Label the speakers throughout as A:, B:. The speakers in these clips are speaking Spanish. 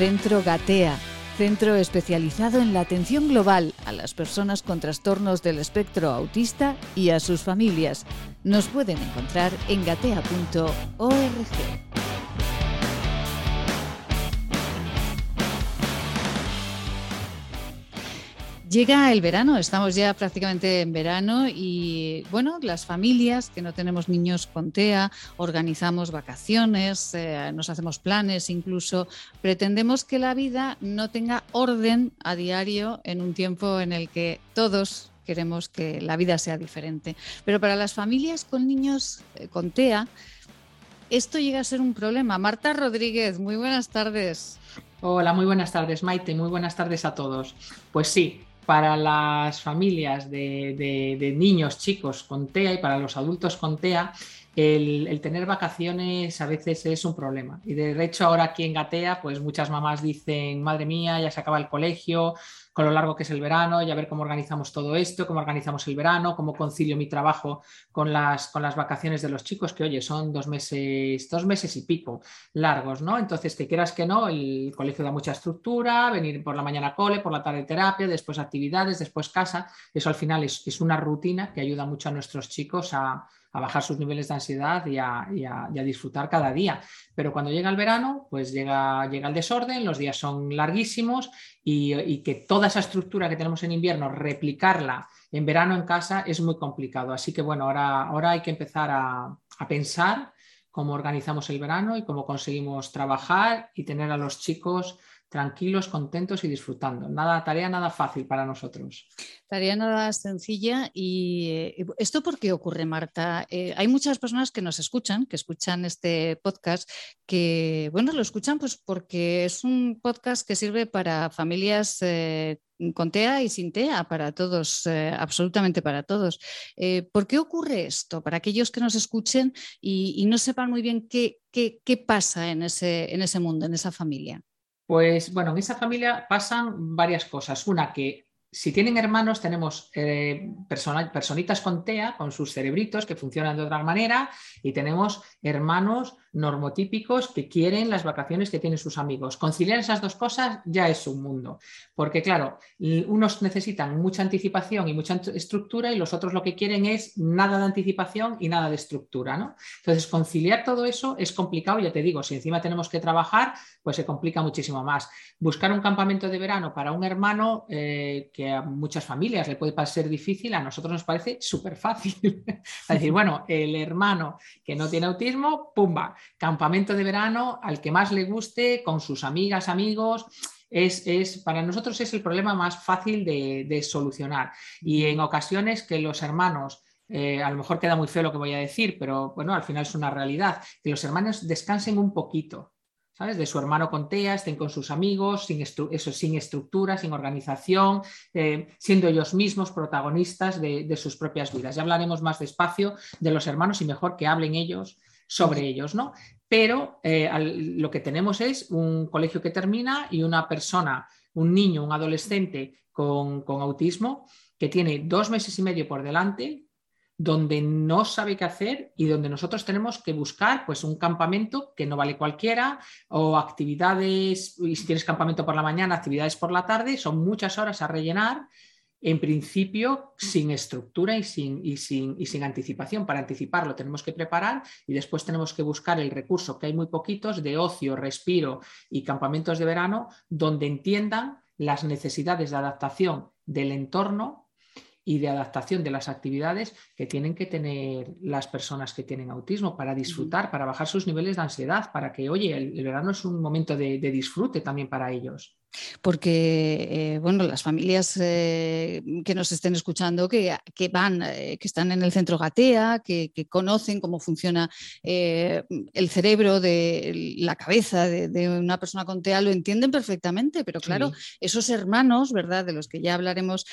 A: Centro Gatea, centro especializado en la atención global a las personas con trastornos del espectro autista y a sus familias. Nos pueden encontrar en gatea.org. Llega el verano, estamos ya prácticamente en verano y bueno, las familias que no tenemos niños con TEA, organizamos vacaciones, eh, nos hacemos planes, incluso pretendemos que la vida no tenga orden a diario en un tiempo en el que todos queremos que la vida sea diferente. Pero para las familias con niños eh, con TEA, esto llega a ser un problema. Marta Rodríguez, muy buenas tardes.
B: Hola, muy buenas tardes, Maite. Muy buenas tardes a todos. Pues sí, para las familias de, niños chicos con TEA y para los adultos con TEA, el, tener vacaciones a veces es un problema. Y de hecho ahora aquí en Gatea, pues muchas mamás dicen, madre mía, ya se acaba el colegio, con lo largo que es el verano y a ver cómo organizamos todo esto, cómo organizamos el verano, cómo concilio mi trabajo con las, con las vacaciones de los chicos, que oye, son dos meses, dos meses y pico largos, ¿no? Entonces, que quieras que no, el colegio da mucha estructura, venir por la mañana cole, por la tarde terapia, después actividades, después casa, eso al final es, es una rutina que ayuda mucho a nuestros chicos a a bajar sus niveles de ansiedad y a, disfrutar cada día. Pero cuando llega el verano, pues llega, el desorden, los días son larguísimos y, que toda esa estructura que tenemos en invierno, replicarla en verano en casa es muy complicado. Así que bueno, ahora, ahora hay que empezar a pensar cómo organizamos el verano y cómo conseguimos trabajar y tener a los chicos tranquilos, contentos y disfrutando. Nada, tarea nada fácil para nosotros.
A: Tarea nada sencilla. ¿Y eh, esto por qué ocurre, Marta? Eh, hay muchas personas que nos escuchan, que escuchan este podcast, que, bueno, lo escuchan pues porque es un podcast que sirve para familias eh, con TEA y sin TEA, para todos, absolutamente para todos. ¿Por qué ocurre esto? Para aquellos que nos escuchen y, no sepan muy bien qué, qué, qué pasa en ese, en ese mundo, en esa familia.
B: Pues bueno, en esa familia pasan varias cosas. Una, que si tienen hermanos, tenemos eh, personitas con TEA, con sus cerebritos que funcionan de otra manera, y tenemos hermanos normotípicos que quieren las vacaciones que tienen sus amigos. Conciliar esas dos cosas ya es un mundo, porque claro, unos necesitan mucha anticipación y mucha estructura y los otros lo que quieren es nada de anticipación y nada de estructura. ¿no? Entonces, conciliar todo eso es complicado, ya te digo, si encima tenemos que trabajar, pues se complica muchísimo más. Buscar un campamento de verano para un hermano eh, que a muchas familias le puede parecer difícil, a nosotros nos parece súper fácil. es decir, bueno, el hermano que no tiene autismo, ¡pumba! Campamento de verano al que más le guste, con sus amigas, amigos. Es, para nosotros es el problema más fácil de, solucionar. Y en ocasiones que los hermanos, eh, a lo mejor queda muy feo lo que voy a decir, pero bueno, al final es una realidad, que los hermanos descansen un poquito, ¿sabes? De su hermano con TEA, estén con sus amigos, sin, eso, sin estructura, sin organización, eh, siendo ellos mismos protagonistas de, de, sus propias vidas. Ya hablaremos más despacio de los hermanos y mejor que hablen ellos sobre ellos, ¿no? Pero eh, lo que tenemos es un colegio que termina y una persona, un niño, un adolescente con, autismo que tiene dos meses y medio por delante, donde no sabe qué hacer y donde nosotros tenemos que buscar pues un campamento que no vale cualquiera o actividades, y si tienes campamento por la mañana, actividades por la tarde, son muchas horas a rellenar en principio sin estructura y sin, y sin, y sin anticipación. Para anticiparlo tenemos que preparar y después tenemos que buscar el recurso, que hay muy poquitos, de ocio, respiro y campamentos de verano, donde entiendan las necesidades de adaptación del entorno y de adaptación de las actividades que tienen que tener las personas que tienen autismo para disfrutar, para bajar sus niveles de ansiedad, para que, oye, el, verano es un momento de disfrute también para ellos
A: porque eh, bueno, las familias eh, que nos estén escuchando, que, van, eh, que están en el centro Gatea, que, conocen cómo funciona el cerebro de la cabeza de, una persona con TEA, lo entienden perfectamente, pero claro, esos hermanos, ¿verdad? De los que ya hablaremos,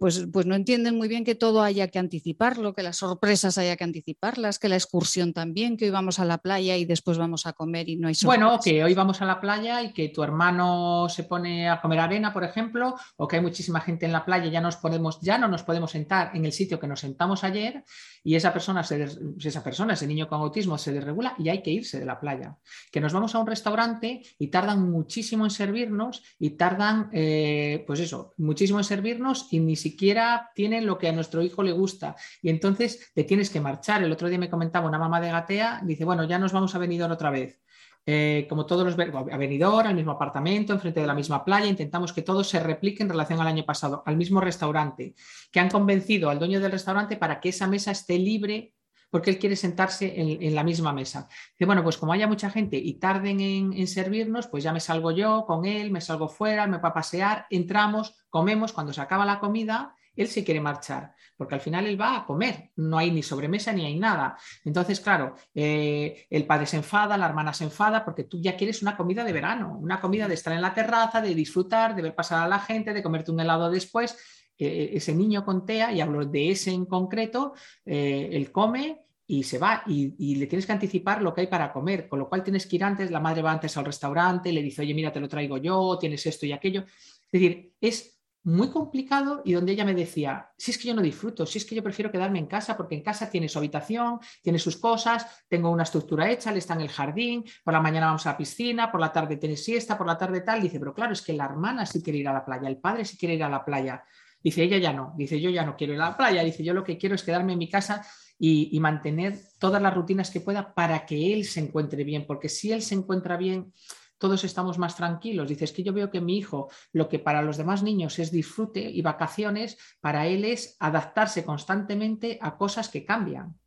A: pues, pues no entienden muy bien que todo haya que anticiparlo, que las sorpresas haya que anticiparlas, que la excursión también, que hoy vamos a la playa y después vamos a comer y no hay
B: sorpresas. Bueno, que hoy vamos a la playa y que tu hermano se pone a comer arena, por ejemplo, o que hay muchísima gente en la playa, ya, nos podemos, ya no nos podemos sentar en el sitio que nos sentamos ayer y esa persona, esa persona, ese niño con autismo se desregula y hay que irse de la playa. Que nos vamos a un restaurante y tardan muchísimo en servirnos y tardan, eh, pues eso, muchísimo en servirnos y ni siquiera tienen lo que a nuestro hijo le gusta. Y entonces te tienes que marchar. El otro día me comentaba una mamá de Gatea, dice, bueno, ya nos vamos a venir otra vez. Eh, como todos los a venidor, al mismo apartamento, enfrente de la misma playa, intentamos que todo se replique en relación al año pasado, al mismo restaurante, que han convencido al dueño del restaurante para que esa mesa esté libre porque él quiere sentarse en, la misma mesa. Dice, bueno, pues como haya mucha gente y tarden en, en, servirnos, pues ya me salgo yo con él, me salgo fuera, me va a pasear, entramos, comemos, cuando se acaba la comida, él se quiere marchar, porque al final él va a comer, no hay ni sobremesa ni hay nada. Entonces, claro, eh, el padre se enfada, la hermana se enfada, porque tú ya quieres una comida de verano, una comida de estar en la terraza, de disfrutar, de ver pasar a la gente, de comerte un helado después. Eh, ese niño con TEA, y hablo de ese en concreto, eh, él come y se va y, y, le tienes que anticipar lo que hay para comer, con lo cual tienes que ir antes, la madre va antes al restaurante, le dice, oye, mira, te lo traigo yo, tienes esto y aquello. Es decir, es muy complicado y donde ella me decía, si es que yo no disfruto, si es que yo prefiero quedarme en casa porque en casa tiene su habitación, tiene sus cosas, tengo una estructura hecha, le está en el jardín, por la mañana vamos a la piscina, por la tarde tiene siesta, por la tarde tal, dice, pero claro, es que la hermana sí quiere ir a la playa, el padre sí quiere ir a la playa, dice, ella ya no, dice, yo ya no quiero ir a la playa, dice, yo lo que quiero es quedarme en mi casa y, y mantener todas las rutinas que pueda para que él se encuentre bien, porque si él se encuentra bien, todos estamos más tranquilos. Dices que yo veo que mi hijo, lo que para los demás niños es disfrute y vacaciones, para él es adaptarse constantemente a cosas que cambian.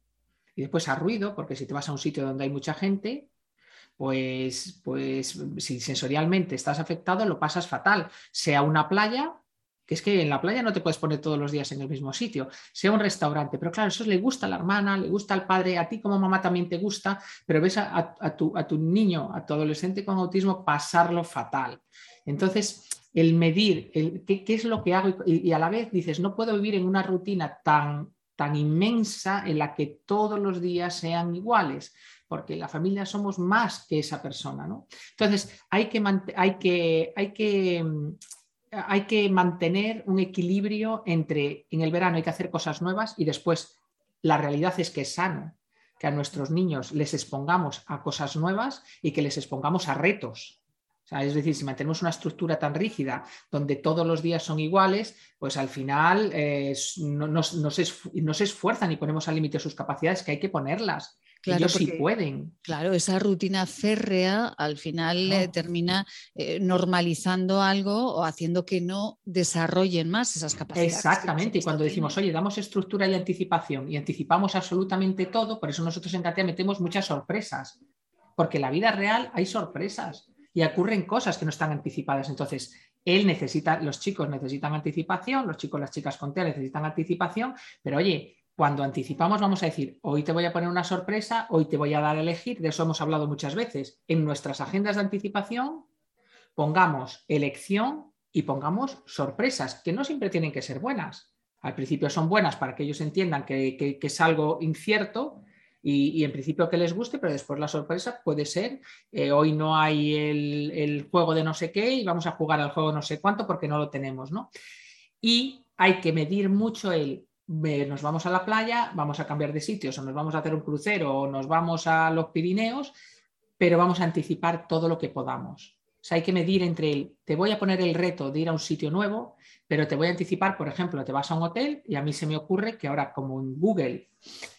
B: Y después a ruido, porque si te vas a un sitio donde hay mucha gente, pues, pues si sensorialmente estás afectado, lo pasas fatal. Sea una playa que es que en la playa no te puedes poner todos los días en el mismo sitio, sea un restaurante, pero claro, eso le gusta a la hermana, le gusta al padre, a ti como mamá también te gusta, pero ves a, tu, niño, a tu adolescente con autismo pasarlo fatal. Entonces, el medir el, qué, es lo que hago y, a la vez dices, no puedo vivir en una rutina tan, tan inmensa en la que todos los días sean iguales porque la familia somos más que esa persona, ¿no? Entonces, hay que, hay que, hay que hay que mantener un equilibrio entre en el verano hay que hacer cosas nuevas y después la realidad es que es sano que a nuestros niños les expongamos a cosas nuevas y que les expongamos a retos. es decir, si mantenemos una estructura tan rígida donde todos los días son iguales, pues al final eh, no, se, esfuerzan y ponemos al límite sus capacidades, que hay que ponerlas. Claro, sí pueden.
A: Claro, esa rutina férrea al final eh, termina eh, normalizando algo o haciendo que no desarrollen más esas capacidades.
B: Exactamente, y cuando decimos, oye, damos estructura y anticipación y anticipamos absolutamente todo, por eso nosotros en Katia metemos muchas sorpresas, porque en la vida real hay sorpresas y ocurren cosas que no están anticipadas. Entonces, él necesita, los chicos necesitan anticipación, los chicos, las chicas con TEA necesitan anticipación, pero oye, cuando anticipamos vamos a decir, hoy te voy a poner una sorpresa, hoy te voy a dar a elegir, de eso hemos hablado muchas veces. En nuestras agendas de anticipación pongamos elección y pongamos sorpresas, que no siempre tienen que ser buenas. Al principio son buenas para que ellos entiendan que, es algo incierto y, en principio que les guste, pero después la sorpresa puede ser, eh, hoy no hay el, el, juego de no sé qué y vamos a jugar al juego no sé cuánto porque no lo tenemos, ¿no? Y hay que medir mucho el nos vamos a la playa, vamos a cambiar de sitios o nos vamos a hacer un crucero o nos vamos a los Pirineos, pero vamos a anticipar todo lo que podamos. O sea, hay que medir entre el, te voy a poner el reto de ir a un sitio nuevo, pero te voy a anticipar, por ejemplo, te vas a un hotel y a mí se me ocurre que ahora como en Google,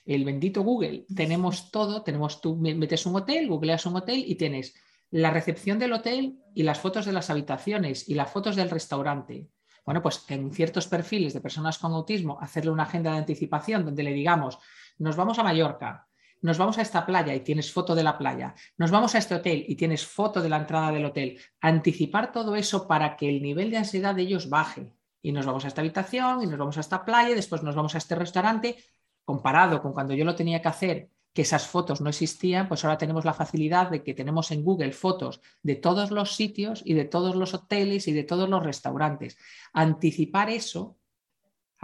B: el bendito Google, tenemos todo, tenemos tú metes un hotel, googleas un hotel y tienes la recepción del hotel y las fotos de las habitaciones y las fotos del restaurante bueno, pues en ciertos perfiles de personas con autismo, hacerle una agenda de anticipación donde le digamos, nos vamos a Mallorca, nos vamos a esta playa y tienes foto de la playa, nos vamos a este hotel y tienes foto de la entrada del hotel. Anticipar todo eso para que el nivel de ansiedad de ellos baje. Y nos vamos a esta habitación y nos vamos a esta playa, y después nos vamos a este restaurante, comparado con cuando yo lo tenía que hacer que esas fotos no existían, pues ahora tenemos la facilidad de que tenemos en Google fotos de todos los sitios y de todos los hoteles y de todos los restaurantes. Anticipar eso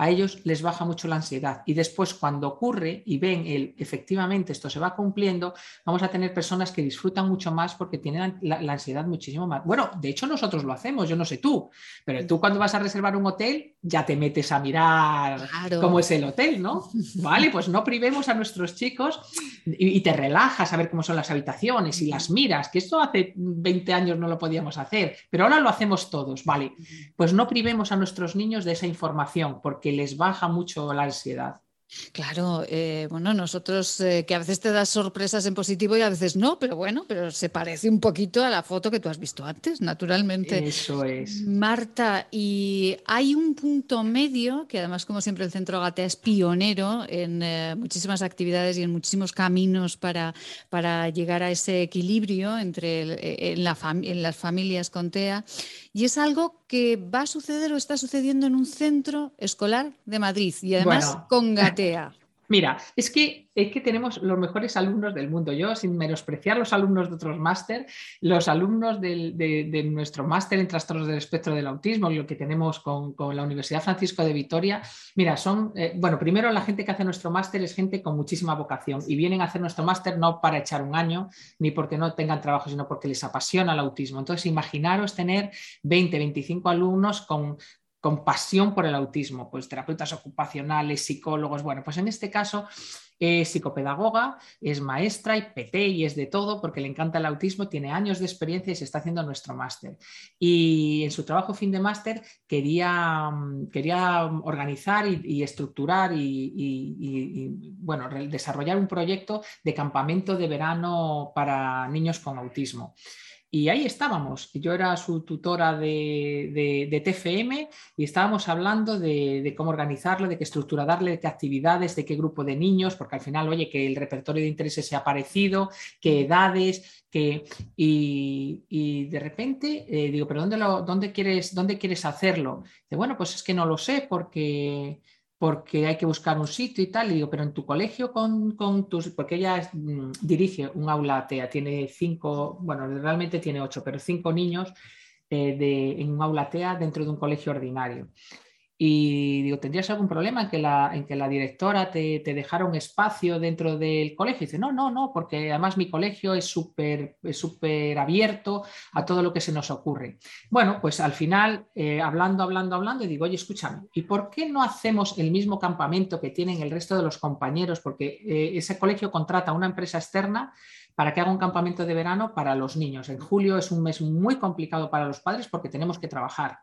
B: a ellos les baja mucho la ansiedad. Y después, cuando ocurre y ven el efectivamente esto se va cumpliendo, vamos a tener personas que disfrutan mucho más porque tienen la, ansiedad muchísimo más. Bueno, de hecho, nosotros lo hacemos, yo no sé tú, pero tú cuando vas a reservar un hotel ya te metes a mirar cómo es el hotel, ¿no? Vale, pues no privemos a nuestros chicos y, y te relajas a ver cómo son las habitaciones y las miras, que esto hace 20 años no lo podíamos hacer, pero ahora lo hacemos todos, ¿vale? Pues no privemos a nuestros niños de esa información porque les baja mucho la ansiedad.
A: Claro, eh, bueno, nosotros eh, que a veces te das sorpresas en positivo y a veces no, pero bueno, pero se parece un poquito a la foto que tú has visto antes, naturalmente.
B: Eso es.
A: Marta, y hay un punto medio, que además como siempre el Centro Gatea es pionero en eh, muchísimas actividades y en muchísimos caminos para, para llegar a ese equilibrio entre en, la en las familias con TEA, y es algo que va a suceder o está sucediendo en un centro escolar de Madrid y además con Gatea.
B: Mira, es que, es que tenemos los mejores alumnos del mundo. Yo, sin menospreciar los alumnos de otros máster, los alumnos de, nuestro máster en trastornos del espectro del autismo, lo que tenemos con, la Universidad Francisco de Vitoria, mira, son, eh, bueno, primero la gente que hace nuestro máster es gente con muchísima vocación y vienen a hacer nuestro máster no para echar un año, ni porque no tengan trabajo, sino porque les apasiona el autismo. Entonces, imaginaros tener 20, 25 alumnos con, con pasión por el autismo, pues terapeutas ocupacionales, psicólogos, bueno, pues en este caso es psicopedagoga, es maestra y PT y es de todo porque le encanta el autismo, tiene años de experiencia y se está haciendo nuestro máster. Y en su trabajo fin de máster quería, quería organizar y, estructurar y, y, bueno, desarrollar un proyecto de campamento de verano para niños con autismo. Y ahí estábamos. Yo era su tutora de, TFM y estábamos hablando de, cómo organizarlo, de qué estructura darle, de qué actividades, de qué grupo de niños, porque al final, oye, que el repertorio de intereses sea parecido, qué edades, que... Y, de repente eh, digo, ¿pero dónde, lo, dónde, quieres, dónde quieres hacerlo? De, bueno, pues es que no lo sé porque porque hay que buscar un sitio y tal. Y digo, pero en tu colegio con, tus, porque ella mm, dirige un aula TEA, tiene cinco, bueno, realmente tiene ocho, pero cinco niños eh, de, en un aula TEA dentro de un colegio ordinario. Y digo, ¿tendrías algún problema en que la, en que la directora te, dejara un espacio dentro del colegio? Y dice, no, no, no, porque además mi colegio es súper abierto a todo lo que se nos ocurre. Bueno, pues al final, eh, hablando, hablando, hablando, digo, oye, escúchame, ¿y por qué no hacemos el mismo campamento que tienen el resto de los compañeros? Porque eh, ese colegio contrata a una empresa externa para que haga un campamento de verano para los niños. En julio es un mes muy complicado para los padres porque tenemos que trabajar.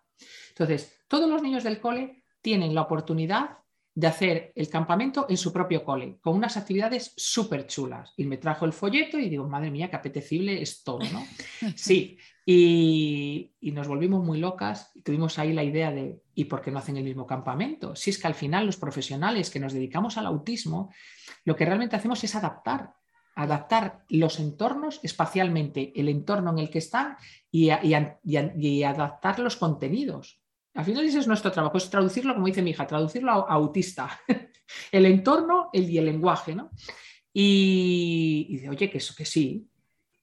B: Entonces, todos los niños del cole tienen la oportunidad de hacer el campamento en su propio cole, con unas actividades súper chulas. Y me trajo el folleto y digo, madre mía, qué apetecible es todo, ¿no? Sí, y, nos volvimos muy locas y tuvimos ahí la idea de, ¿y por qué no hacen el mismo campamento? Si es que al final los profesionales que nos dedicamos al autismo, lo que realmente hacemos es adaptar, adaptar los entornos espacialmente, el entorno en el que están y, adaptar los contenidos. Al final ese es nuestro trabajo, es traducirlo, como dice mi hija, traducirlo a, autista, el entorno el, y el lenguaje. ¿no? Y, dice, oye, que eso que sí,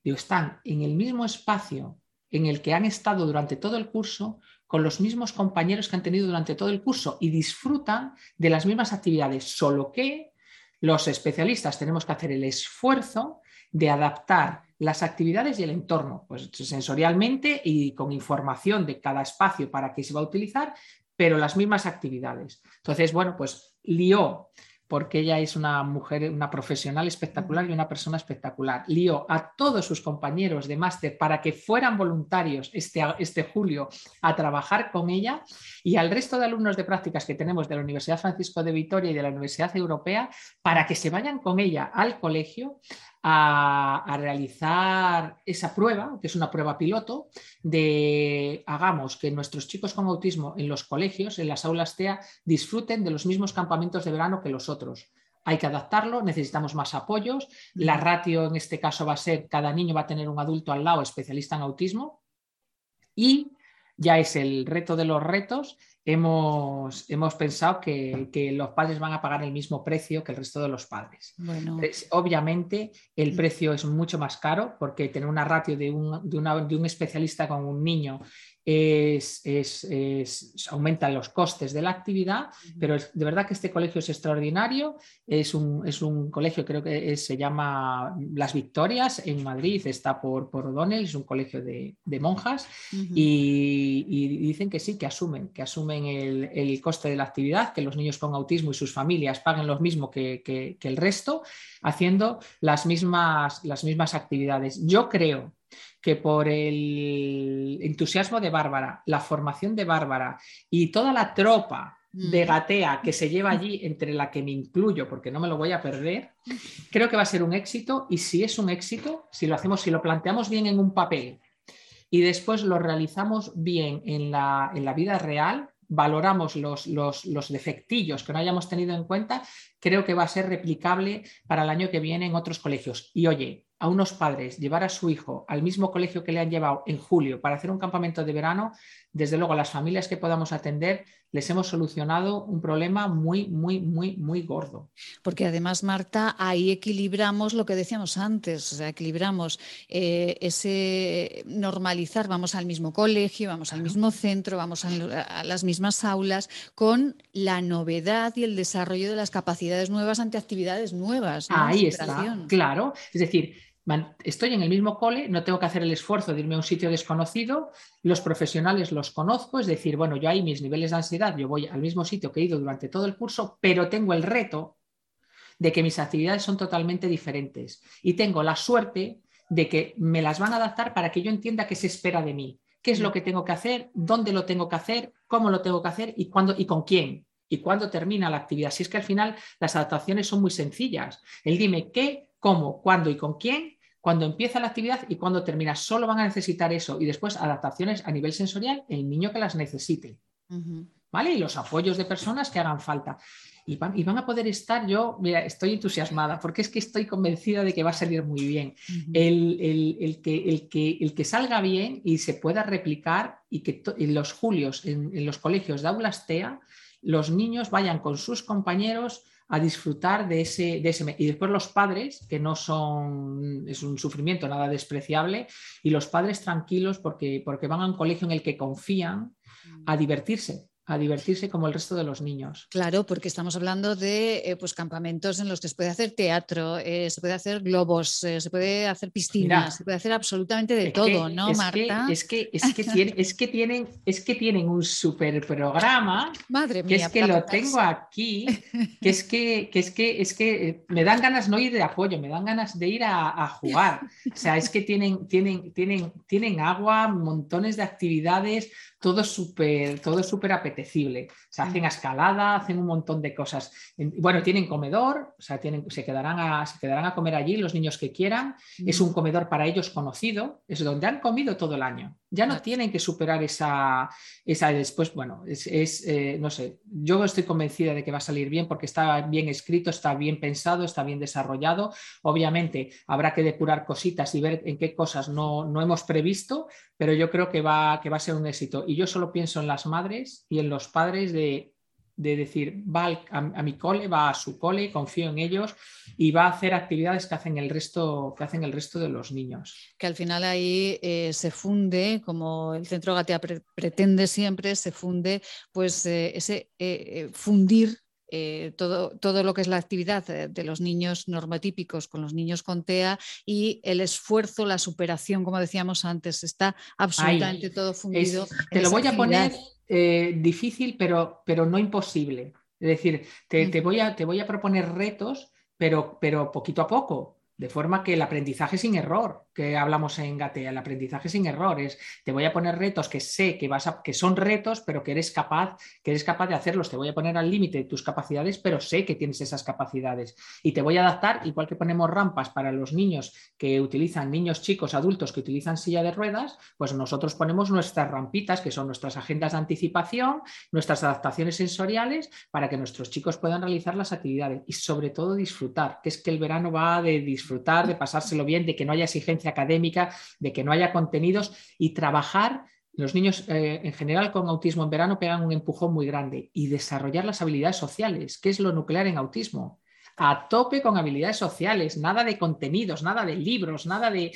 B: digo, están en el mismo espacio en el que han estado durante todo el curso, con los mismos compañeros que han tenido durante todo el curso y disfrutan de las mismas actividades, solo que los especialistas tenemos que hacer el esfuerzo de adaptar las actividades y el entorno, pues sensorialmente y con información de cada espacio para qué se va a utilizar, pero las mismas actividades. Entonces, bueno, pues lió porque ella es una mujer, una profesional espectacular y una persona espectacular. Lío a todos sus compañeros de máster para que fueran voluntarios este, este julio a trabajar con ella y al resto de alumnos de prácticas que tenemos de la Universidad Francisco de Vitoria y de la Universidad Europea para que se vayan con ella al colegio a, realizar esa prueba, que es una prueba piloto, de hagamos que nuestros chicos con autismo en los colegios, en las aulas TEA, disfruten de los mismos campamentos de verano que los otros. Hay que adaptarlo, necesitamos más apoyos. La ratio en este caso va a ser, cada niño va a tener un adulto al lado especialista en autismo y ya es el reto de los retos hemos, hemos pensado que, los padres van a pagar el mismo precio que el resto de los padres. obviamente el precio es mucho más caro porque tener una ratio de un, de un especialista con un niño es, es, aumentan los costes de la actividad, pero de verdad que este colegio es extraordinario. Es un, es un colegio, creo que se llama Las Victorias en Madrid, está por, por O'Donnell, es un colegio de, monjas y, dicen que sí, que asumen, que asumen el, coste de la actividad, que los niños con autismo y sus familias paguen lo mismo que, que el resto, haciendo las mismas, las mismas actividades. Yo creo que por el entusiasmo de Bárbara, la formación de Bárbara y toda la tropa de mm. gatea que se lleva allí, entre la que me incluyo, porque no me lo voy a perder, creo que va a ser un éxito y si es un éxito, si lo hacemos, si lo planteamos bien en un papel y después lo realizamos bien en la, en la vida real, valoramos los, los, los, defectillos que no hayamos tenido en cuenta, creo que va a ser replicable para el año que viene en otros colegios. Y oye, a unos padres llevar a su hijo al mismo colegio que le han llevado en julio para hacer un campamento de verano, desde luego las familias que podamos atender les hemos solucionado un problema muy, muy, muy, muy gordo.
A: Porque además, Marta, ahí equilibramos lo que decíamos antes, o sea, equilibramos eh, ese normalizar, vamos al mismo colegio, vamos al mismo centro, vamos a, las mismas aulas, con la novedad y el desarrollo de las capacidades nuevas ante actividades nuevas.
B: Ahí está, claro. Es decir, estoy en el mismo cole, no tengo que hacer el esfuerzo de irme a un sitio desconocido, los profesionales los conozco, es decir, bueno, yo ahí mis niveles de ansiedad, yo voy al mismo sitio que he ido durante todo el curso, pero tengo el reto de que mis actividades son totalmente diferentes y tengo la suerte de que me las van a adaptar para que yo entienda qué se espera de mí, qué es lo que tengo que hacer, dónde lo tengo que hacer, cómo lo tengo que hacer y cuándo y con quién y cuándo termina la actividad. Si es que al final las adaptaciones son muy sencillas. El dime qué, cómo, cuándo y con quién cuando empieza la actividad y cuando termina. Solo van a necesitar eso y después adaptaciones a nivel sensorial el niño que las necesite. ¿Vale? Y los apoyos de personas que hagan falta. Y van, y van, a poder estar, yo, mira, estoy entusiasmada porque es que estoy convencida de que va a salir muy bien. el, que, el, que, el, que, salga bien y se pueda replicar y que en los julios, en, en los colegios de aulas TEA, los niños vayan con sus compañeros a disfrutar de ese, de ese... Y después los padres, que no son, es un sufrimiento nada despreciable, y los padres tranquilos porque, porque van a un colegio en el que confían a mm. divertirse, a divertirse como el resto de los niños.
A: Claro, porque estamos hablando de eh, pues, campamentos en los que se puede hacer teatro, eh, se puede hacer globos, eh, se puede hacer piscinas, se puede hacer absolutamente de todo, ¿no, Marta?
B: es, que, es, que es, que tienen, es que tienen un super programa,
A: Madre
B: que es que lo tengo aquí, que es que, es que es que me dan ganas no ir de apoyo, me dan ganas de ir a, a jugar. O sea, es que tienen, tienen, tienen, tienen agua, montones de actividades, todo súper todo súper apetecible. Se hacen mm. escalada, hacen un montón de cosas. Bueno, tienen comedor, o sea, tienen, se, quedarán a, se quedarán a comer allí los niños que quieran. Es un mm. comedor para ellos conocido, es donde han comido todo el año. Ya no tienen que superar esa, esa después, bueno, es, eh, no sé, yo estoy convencida de que va a salir bien porque está bien escrito, está bien pensado, está bien desarrollado. Obviamente habrá que depurar cositas y ver en qué cosas no, no hemos previsto, pero yo creo que va, que va a ser un éxito. Y yo solo pienso en las madres y en los padres de, decir, va a, mi cole, va a su cole, confío en ellos y va a hacer actividades que hacen el resto, que hacen el resto de los niños.
A: Que al final ahí eh, se funde, como el Centro Gatea pretende siempre, se funde pues eh, ese eh, fundir eh, todo, todo, lo que es la actividad de, los niños normotípicos con los niños con TEA y el esfuerzo, la superación, como decíamos antes, está absolutamente todo fundido.
B: te lo voy a poner eh, difícil, pero, pero no imposible. Es decir, te, te, voy, a, te voy a proponer retos, pero, pero poquito a poco. De forma que el aprendizaje sin error, que hablamos en Gatea, el aprendizaje sin errores, te voy a poner retos que sé que, vas a, que son retos, pero que eres capaz, que eres capaz de hacerlos. Te voy a poner al límite de tus capacidades, pero sé que tienes esas capacidades. Y te voy a adaptar, igual que ponemos rampas para los niños que utilizan, niños chicos, adultos que utilizan silla de ruedas, pues nosotros ponemos nuestras rampitas, que son nuestras agendas de anticipación, nuestras adaptaciones sensoriales, para que nuestros chicos puedan realizar las actividades y sobre todo disfrutar, que es que el verano va de disfrutar disfrutar, de pasárselo bien, de que no haya exigencia académica, de que no haya contenidos y trabajar los niños eh, en general con autismo en verano pegan un empujón muy grande y desarrollar las habilidades sociales, que es lo nuclear en autismo a tope con habilidades sociales, nada de contenidos, nada de libros, nada de,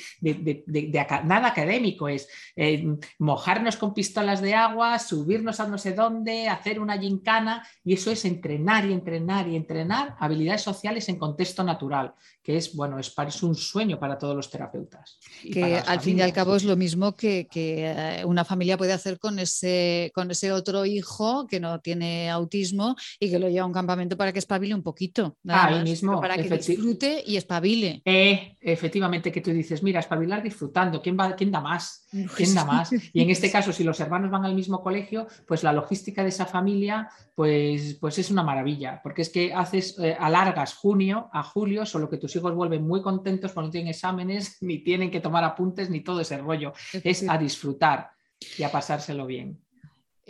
B: nada académico, es eh, mojarnos con pistolas de agua, subirnos a no sé dónde, hacer una gincana, y eso es entrenar y entrenar y entrenar habilidades sociales en contexto natural, que es, bueno, es, un sueño para todos los terapeutas.
A: Que al fin y al cabo es lo mismo que, eh, una familia puede hacer con ese, con ese otro hijo que no tiene autismo y que lo lleva a un campamento para que espabile un poquito.
B: Ah, mismo.
A: Para que disfrute y espabile.
B: Eh, efectivamente, que tú dices, mira, espabilar disfrutando, ¿quién, va, quién da más? ¿Quién da más? Y en este caso, si los hermanos van al mismo colegio, pues la logística de esa familia, pues, pues es una maravilla, porque es que haces, eh, alargas junio a julio, solo que tus hijos vuelven muy contentos cuando tienen exámenes, ni tienen que tomar apuntes, ni todo ese rollo. Es a disfrutar y a pasárselo bien.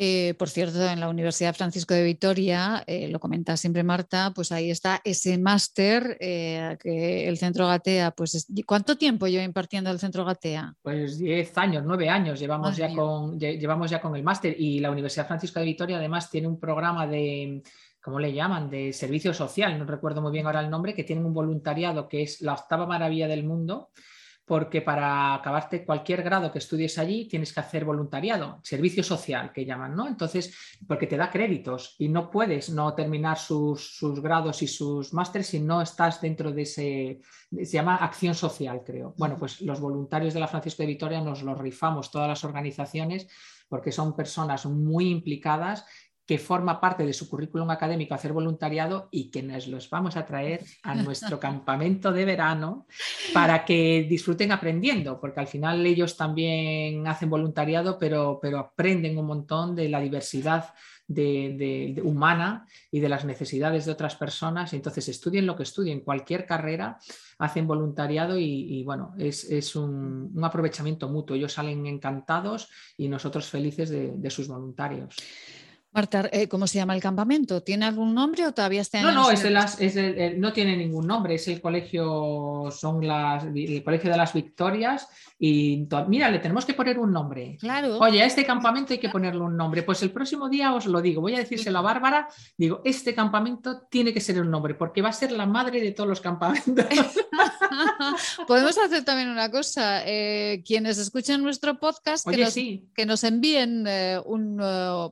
A: Eh, por cierto, en la Universidad Francisco de Vitoria, eh, lo comenta siempre Marta, pues ahí está ese máster eh, que el Centro Gatea, pues ¿cuánto tiempo lleva impartiendo el Centro Gatea?
B: Pues 10 años, 9 años llevamos, ya con, llevamos ya con el máster y la Universidad Francisco de Vitoria además tiene un programa de, ¿cómo le llaman? De servicio social, no recuerdo muy bien ahora el nombre, que tienen un voluntariado que es la octava maravilla del mundo porque para acabarte cualquier grado que estudies allí tienes que hacer voluntariado, servicio social que llaman, ¿no? Entonces, porque te da créditos y no puedes no terminar sus, grados y sus másteres si no estás dentro de ese, se llama acción social, creo. Bueno, pues los voluntarios de la Francisco de Vitoria nos los rifamos todas las organizaciones porque son personas muy implicadas que forma parte de su currículum académico hacer voluntariado y que nos los vamos a traer a nuestro campamento de verano para que disfruten aprendiendo, porque al final ellos también hacen voluntariado, pero, pero aprenden un montón de la diversidad de, humana y de las necesidades de otras personas. Entonces, estudien lo que estudien, cualquier carrera, hacen voluntariado y, bueno, es, un, aprovechamiento mutuo. Ellos salen encantados y nosotros felices de sus voluntarios.
A: Marta, eh, ¿cómo se llama el campamento? ¿Tiene algún nombre o todavía está
B: en No, no, es las, no tiene ningún nombre, es el colegio, son las, el colegio de las Victorias y mira, le tenemos que poner un nombre.
A: Claro.
B: Oye, a este campamento hay que ponerle un nombre. Pues el próximo día os lo digo, voy a decírselo a Bárbara, digo, este campamento tiene que ser un nombre, porque va a ser la madre de todos los campamentos.
A: Podemos hacer también una cosa, eh, quienes escuchen nuestro podcast, que, nos, que nos envíen eh, un,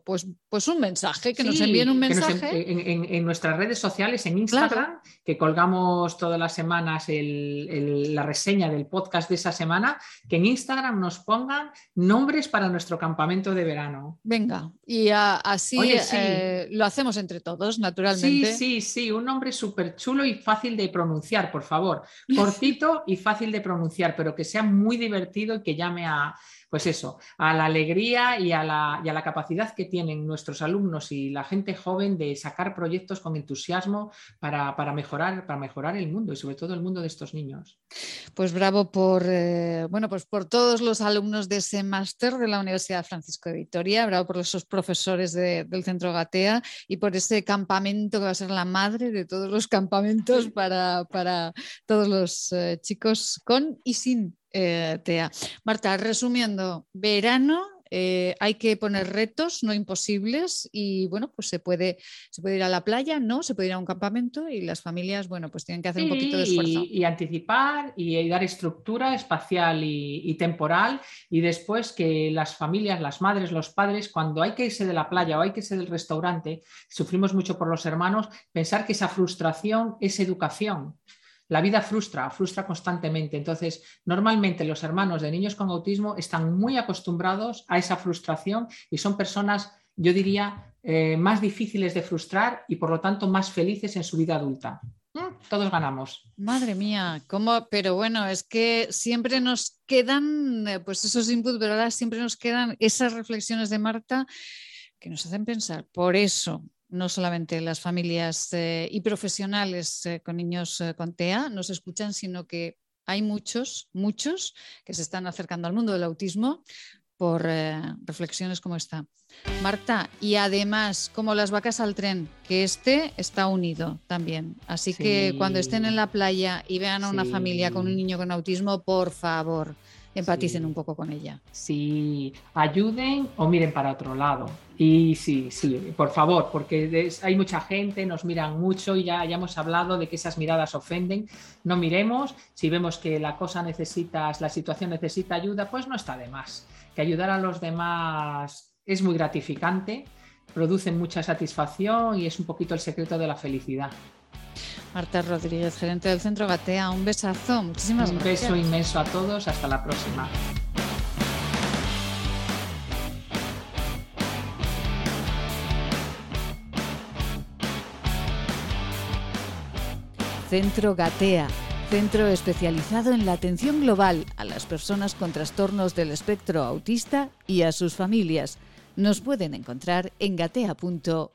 A: pues, pues un mensaje, que nos envíen un mensaje.
B: En, nuestras redes sociales, en Instagram, que colgamos todas las semanas la reseña del podcast de esa semana, que en Instagram nos pongan nombres para nuestro campamento de verano.
A: Venga, y así eh, lo hacemos entre todos, naturalmente.
B: Sí, sí, sí, un nombre súper chulo y fácil de pronunciar, por favor. Cortito y fácil de pronunciar, pero que sea muy divertido y que llame a pues eso, a la alegría y a la, capacidad que tienen nuestros alumnos y la gente joven de sacar proyectos con entusiasmo para, mejorar, para mejorar el mundo y sobre todo el mundo de estos niños.
A: Pues bravo por, eh, bueno, pues por todos los alumnos de ese máster de la Universidad Francisco de Vitoria, bravo por esos profesores del Centro Gatea y por ese campamento que va a ser la madre de todos los campamentos para, todos los eh, chicos con y sin eh, Tea. Marta, resumiendo, verano eh, hay que poner retos no imposibles y bueno, pues se puede, se puede ir a la playa, ¿no? Se puede ir a un campamento y las familias, bueno, pues tienen que hacer un poquito de esfuerzo.
B: Y, anticipar y, dar estructura espacial y, temporal y después que las familias, las madres, los padres, cuando hay que irse de la playa o hay que irse del restaurante, sufrimos mucho por los hermanos, pensar que esa frustración es educación la vida frustra, frustra constantemente. Entonces, normalmente los hermanos de niños con autismo están muy acostumbrados a esa frustración y son personas, yo diría, eh, más difíciles de frustrar y por lo tanto más felices en su vida adulta. Mm, todos ganamos.
A: Madre mía, ¿cómo? Pero bueno, es que siempre nos quedan, eh, pues esos inputs, pero ahora siempre nos quedan esas reflexiones de Marta que nos hacen pensar. Por eso, no solamente las familias eh, y profesionales eh, con niños eh, con TEA nos escuchan, sino que hay muchos, muchos que se están acercando al mundo del autismo por reflexiones como esta. Marta, y además, como las vacas al tren, que este está unido también. Así que cuando estén en la playa y vean a una familia con un niño con autismo, por favor, empaticen un poco con ella.
B: Sí, ayuden o miren para otro lado. Y sí, sí, por favor, porque hay mucha gente, nos miran mucho y ya, ya hemos hablado de que esas miradas ofenden. No miremos, si vemos que la cosa necesita, la situación necesita ayuda, pues no está de más. Que ayudar a los demás es muy gratificante, produce mucha satisfacción y es un poquito el secreto de la felicidad.
A: Marta Rodríguez, gerente del Centro Gatea, un besazo. Muchísimas
B: gracias. Un beso inmenso a todos. Hasta la próxima.
A: Centro Gatea, centro especializado en la atención global a las personas con trastornos del espectro autista y a sus familias. Nos pueden encontrar en gatea.org.